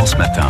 France Matin.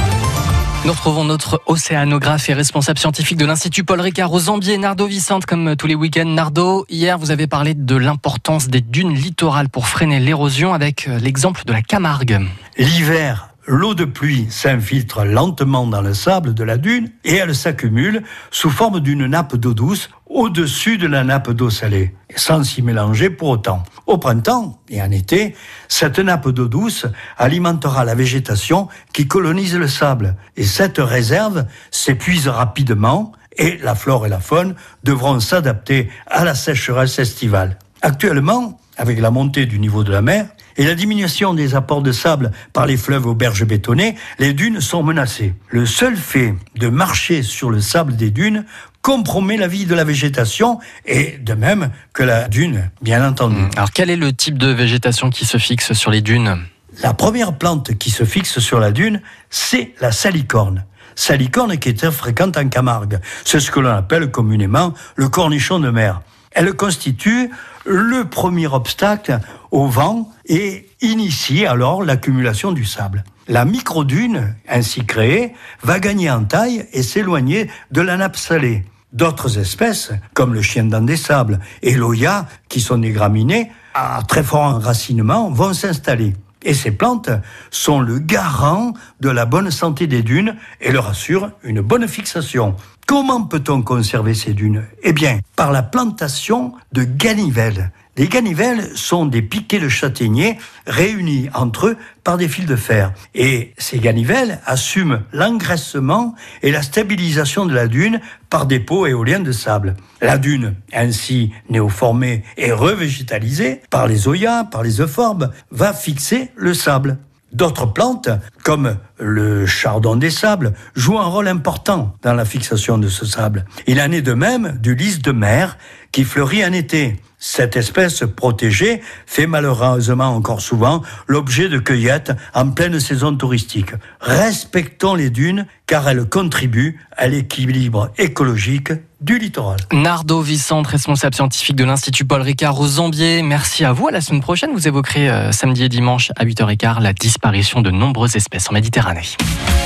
Nous retrouvons notre océanographe et responsable scientifique de l'Institut Paul Ricard aux Zambier, Nardo Vicente, comme tous les week-ends. Nardo, hier, vous avez parlé de l'importance des dunes littorales pour freiner l'érosion avec euh, l'exemple de la Camargue. L'hiver, l'eau de pluie s'infiltre lentement dans le sable de la dune et elle s'accumule sous forme d'une nappe d'eau douce au-dessus de la nappe d'eau salée, sans s'y mélanger pour autant. Au printemps et en été, cette nappe d'eau douce alimentera la végétation qui colonise le sable, et cette réserve s'épuise rapidement, et la flore et la faune devront s'adapter à la sécheresse estivale. Actuellement, avec la montée du niveau de la mer et la diminution des apports de sable par les fleuves aux berges bétonnées, les dunes sont menacées. Le seul fait de marcher sur le sable des dunes compromet la vie de la végétation et de même que la dune, bien entendu. Mmh. Alors quel est le type de végétation qui se fixe sur les dunes? La première plante qui se fixe sur la dune, c'est la salicorne. Salicorne qui est très fréquente en Camargue. C'est ce que l'on appelle communément le cornichon de mer. Elle constitue le premier obstacle au vent et initie alors l'accumulation du sable. La microdune, ainsi créée, va gagner en taille et s'éloigner de la nappe salée. D'autres espèces, comme le chien dans des sables et l'oya, qui sont des graminées, à très fort enracinement, vont s'installer. Et ces plantes sont le garant de la bonne santé des dunes et leur assurent une bonne fixation. Comment peut-on conserver ces dunes? Eh bien, par la plantation de ganivelles. Les ganivelles sont des piquets de châtaigniers réunis entre eux par des fils de fer. Et ces ganivelles assument l'engraissement et la stabilisation de la dune par des pots éoliens de sable. La dune, ainsi néoformée et revégétalisée par les oyas, par les euphorbes, va fixer le sable. D'autres plantes, comme le chardon des sables, jouent un rôle important dans la fixation de ce sable. Il en est de même du lys de mer qui fleurit en été. Cette espèce protégée fait malheureusement encore souvent l'objet de cueillettes en pleine saison touristique. Respectons les dunes car elles contribuent à l'équilibre écologique du littoral. Nardo Vicente, responsable scientifique de l'Institut Paul Ricard aux Zambier. Merci à vous. À la semaine prochaine, vous évoquerez euh, samedi et dimanche à 8h15 la disparition de nombreuses espèces en Méditerranée.